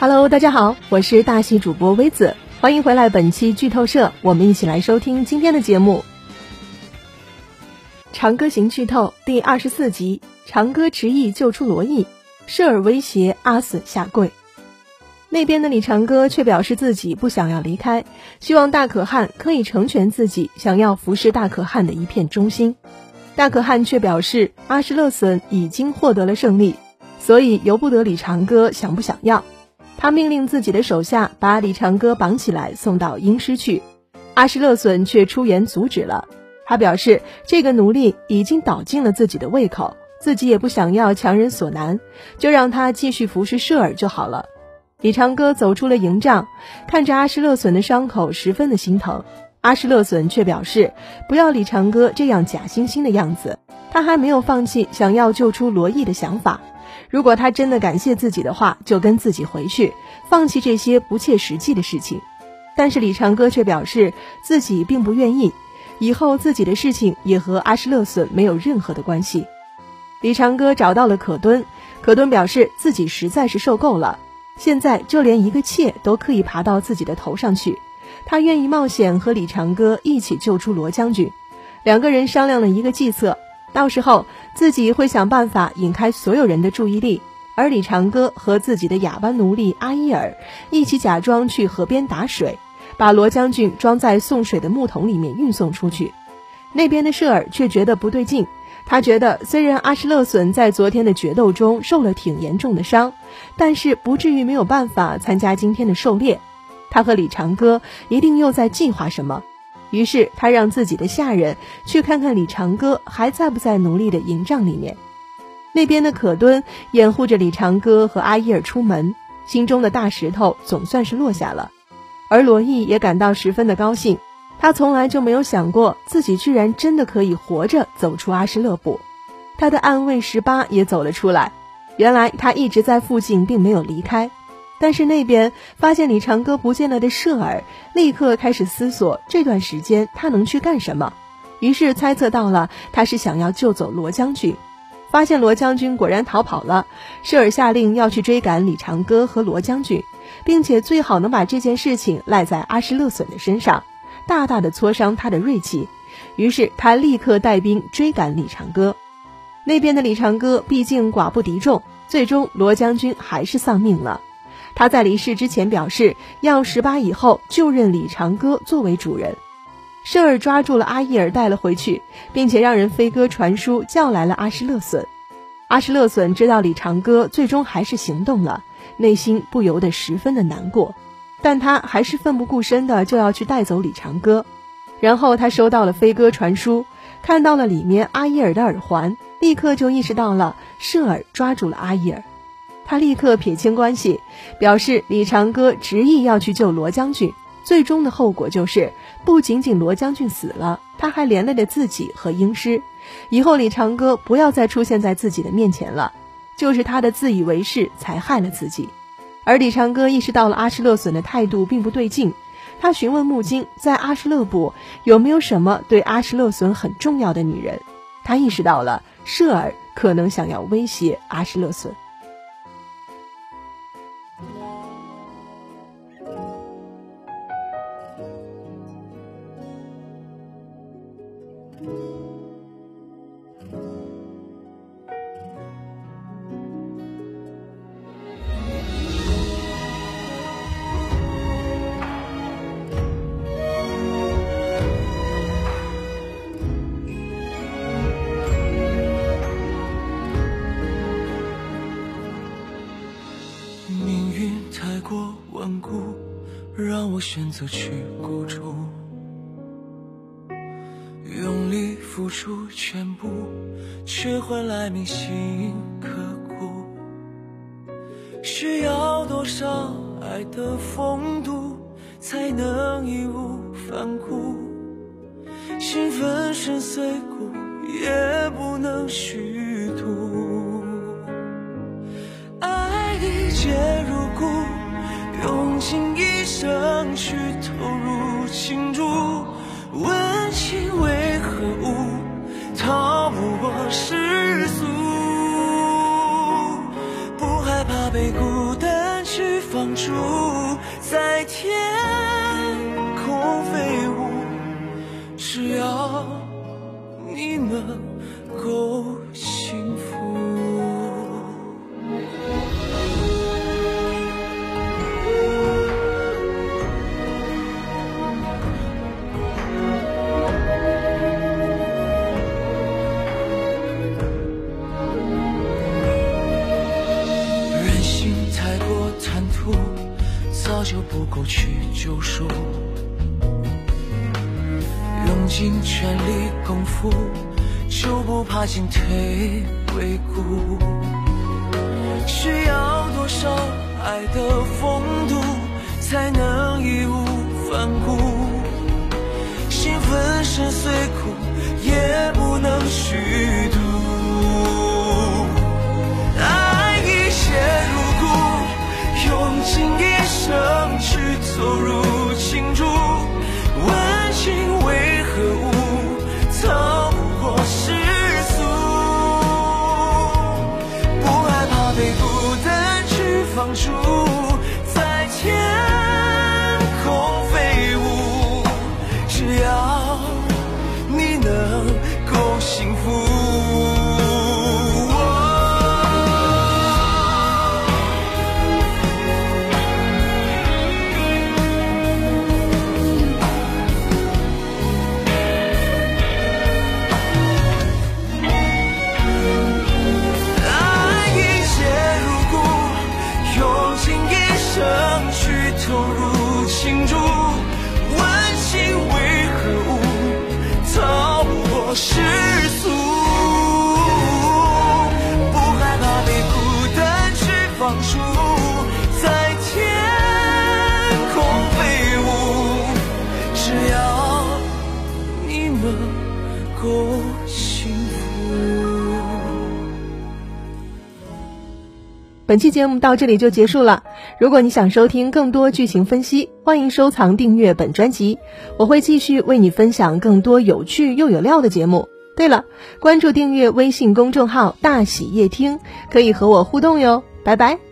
Hello，大家好，我是大戏主播微子，欢迎回来本期剧透社，我们一起来收听今天的节目。《长歌行》剧透第二十四集：长歌执意救出罗毅，舍尔威胁阿隼下跪。那边的李长歌却表示自己不想要离开，希望大可汗可以成全自己想要服侍大可汗的一片忠心。大可汗却表示阿什勒隼已经获得了胜利，所以由不得李长歌想不想要。他命令自己的手下把李长歌绑起来送到阴师去，阿什勒隼却出言阻止了。他表示这个奴隶已经倒尽了自己的胃口，自己也不想要强人所难，就让他继续服侍舍尔就好了。李长歌走出了营帐，看着阿什勒隼的伤口，十分的心疼。阿什勒隼却表示不要李长歌这样假惺惺的样子，他还没有放弃想要救出罗毅的想法。如果他真的感谢自己的话，就跟自己回去，放弃这些不切实际的事情。但是李长歌却表示自己并不愿意，以后自己的事情也和阿什勒隼没有任何的关系。李长歌找到了可敦，可敦表示自己实在是受够了。现在就连一个妾都可以爬到自己的头上去，他愿意冒险和李长歌一起救出罗将军。两个人商量了一个计策，到时候自己会想办法引开所有人的注意力，而李长歌和自己的哑巴奴隶阿伊尔一起假装去河边打水，把罗将军装在送水的木桶里面运送出去。那边的舍尔却觉得不对劲。他觉得，虽然阿什勒隼在昨天的决斗中受了挺严重的伤，但是不至于没有办法参加今天的狩猎。他和李长歌一定又在计划什么，于是他让自己的下人去看看李长歌还在不在奴隶的营帐里面。那边的可敦掩护着李长歌和阿伊尔出门，心中的大石头总算是落下了，而罗毅也感到十分的高兴。他从来就没有想过自己居然真的可以活着走出阿什勒部，他的暗卫十八也走了出来。原来他一直在附近，并没有离开。但是那边发现李长歌不见了的舍尔，立刻开始思索这段时间他能去干什么。于是猜测到了他是想要救走罗将军。发现罗将军果然逃跑了，舍尔下令要去追赶李长歌和罗将军，并且最好能把这件事情赖在阿什勒隼的身上。大大的挫伤他的锐气，于是他立刻带兵追赶李长歌。那边的李长歌毕竟寡不敌众，最终罗将军还是丧命了。他在离世之前表示，要十八以后就认李长歌作为主人。舍尔抓住了阿伊尔带了回去，并且让人飞鸽传书叫来了阿什勒隼。阿什勒隼知道李长歌最终还是行动了，内心不由得十分的难过。但他还是奋不顾身的就要去带走李长歌，然后他收到了飞鸽传书，看到了里面阿伊尔的耳环，立刻就意识到了舍尔抓住了阿伊尔，他立刻撇清关系，表示李长歌执意要去救罗将军，最终的后果就是不仅仅罗将军死了，他还连累了自己和英师，以后李长歌不要再出现在自己的面前了，就是他的自以为是才害了自己。而李长歌意识到了阿什勒隼的态度并不对劲，他询问木金在阿什勒部有没有什么对阿什勒隼很重要的女人，他意识到了舍尔可能想要威胁阿什勒隼。让我选择去孤注，用力付出全部，却换来铭心刻骨。需要多少爱的风度，才能义无反顾？心粉身碎骨，也不能虚去投入情注，问情为何物？逃不过世俗，不害怕被孤单去。放逐，在天空飞舞。只要你能够早就不够去救赎，用尽全力功夫，就不怕进退维谷。需要多少爱的风度，才能去放本期节目到这里就结束了。如果你想收听更多剧情分析，欢迎收藏订阅本专辑，我会继续为你分享更多有趣又有料的节目。对了，关注订阅微信公众号“大喜夜听”，可以和我互动哟。拜拜。